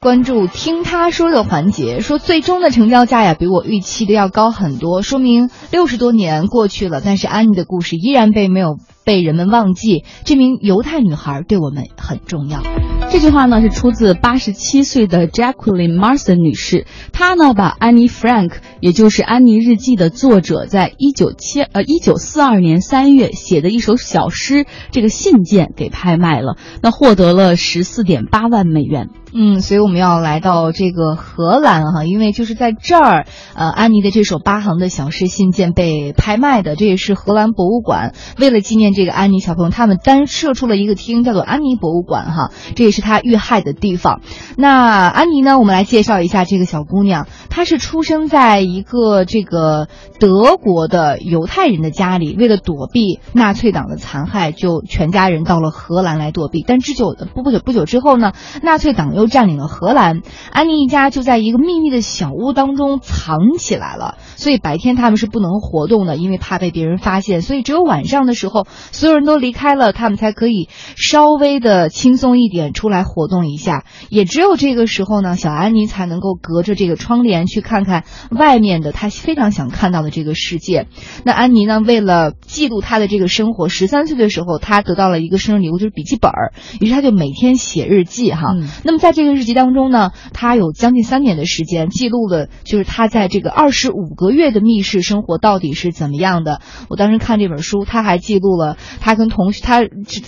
关注听他说的环节，说最终的成交价呀，比我预期的要高很多，说明六十多年过去了，但是安妮的故事依然被没有被人们忘记。这名犹太女孩对我们很重要。这句话呢是出自八十七岁的 Jacqueline Marson 女士，她呢把安妮 Frank，也就是《安妮日记》的作者，在一九七呃一九四二年三月写的一首小诗这个信件给拍卖了，那获得了十四点八万美元。嗯，所以我们要来到这个荷兰哈，因为就是在这儿，呃，安妮的这首八行的小诗信件被拍卖的，这也是荷兰博物馆为了纪念这个安妮小朋友，他们单设出了一个厅，叫做安妮博物馆哈，这也是是她遇害的地方。那安妮呢，我们来介绍一下这个小姑娘，她是出生在一个这个德国的犹太人的家里，为了躲避纳粹党的残害，就全家人到了荷兰来躲避。但之久不不久不久之后呢，纳粹党。又占领了荷兰，安妮一家就在一个秘密的小屋当中藏起来了。所以白天他们是不能活动的，因为怕被别人发现。所以只有晚上的时候，所有人都离开了，他们才可以稍微的轻松一点出来活动一下。也只有这个时候呢，小安妮才能够隔着这个窗帘去看看外面的她非常想看到的这个世界。那安妮呢，为了记录她的这个生活，十三岁的时候，她得到了一个生日礼物，就是笔记本儿。于是她就每天写日记哈。那么在在这个日记当中呢，她有将近三年的时间记录了，就是她在这个二十五个月的密室生活到底是怎么样的。我当时看这本书，她还记录了她跟同学她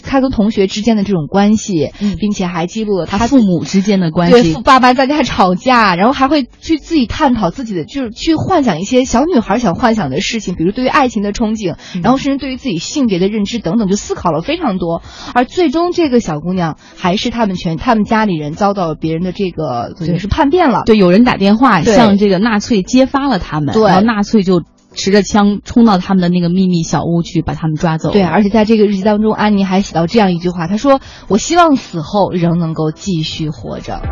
她跟同学之间的这种关系，并且还记录了他父母之间的关系。对，父爸妈在家吵架，然后还会去自己探讨自己的，就是去幻想一些小女孩想幻想的事情，比如对于爱情的憧憬，然后甚至对于自己性别的认知等等，就思考了非常多。而最终，这个小姑娘还是他们全他们家里人遭。遭到别人的这个等于是叛变了，对，有人打电话向这个纳粹揭发了他们，然后纳粹就。持着枪冲到他们的那个秘密小屋去把他们抓走。对，而且在这个日记当中，安妮还写到这样一句话：“她说，我希望死后仍能够继续活着。”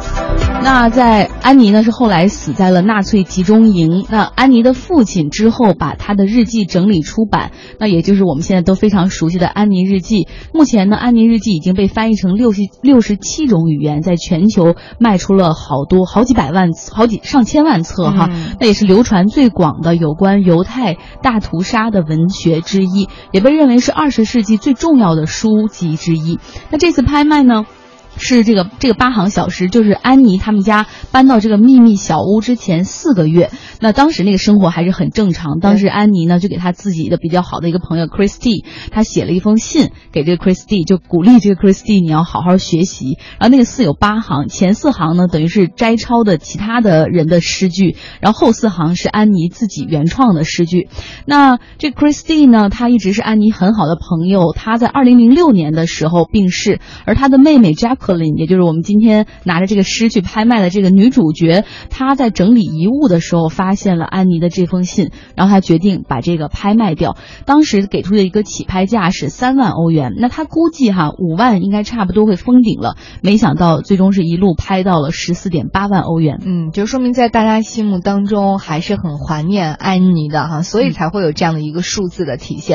那在安妮呢是后来死在了纳粹集中营。那安妮的父亲之后把他的日记整理出版，那也就是我们现在都非常熟悉的《安妮日记》。目前呢，《安妮日记》已经被翻译成六十六十七种语言，在全球卖出了好多好几百万、好几上千万册哈。那也是流传最广的有关犹。太大屠杀的文学之一，也被认为是二十世纪最重要的书籍之一。那这次拍卖呢？是这个这个八行小诗，就是安妮他们家搬到这个秘密小屋之前四个月，那当时那个生活还是很正常。当时安妮呢就给她自己的比较好的一个朋友 Christie，她写了一封信给这个 Christie，就鼓励这个 Christie 你要好好学习。然后那个四有八行，前四行呢等于是摘抄的其他的人的诗句，然后后四行是安妮自己原创的诗句。那这 Christie 呢，她一直是安妮很好的朋友，她在二零零六年的时候病逝，而她的妹妹 Jack。也就是我们今天拿着这个诗去拍卖的这个女主角，她在整理遗物的时候发现了安妮的这封信，然后她决定把这个拍卖掉。当时给出的一个起拍价是三万欧元，那她估计哈五万应该差不多会封顶了。没想到最终是一路拍到了十四点八万欧元。嗯，就说明在大家心目当中还是很怀念安妮的哈，所以才会有这样的一个数字的体现。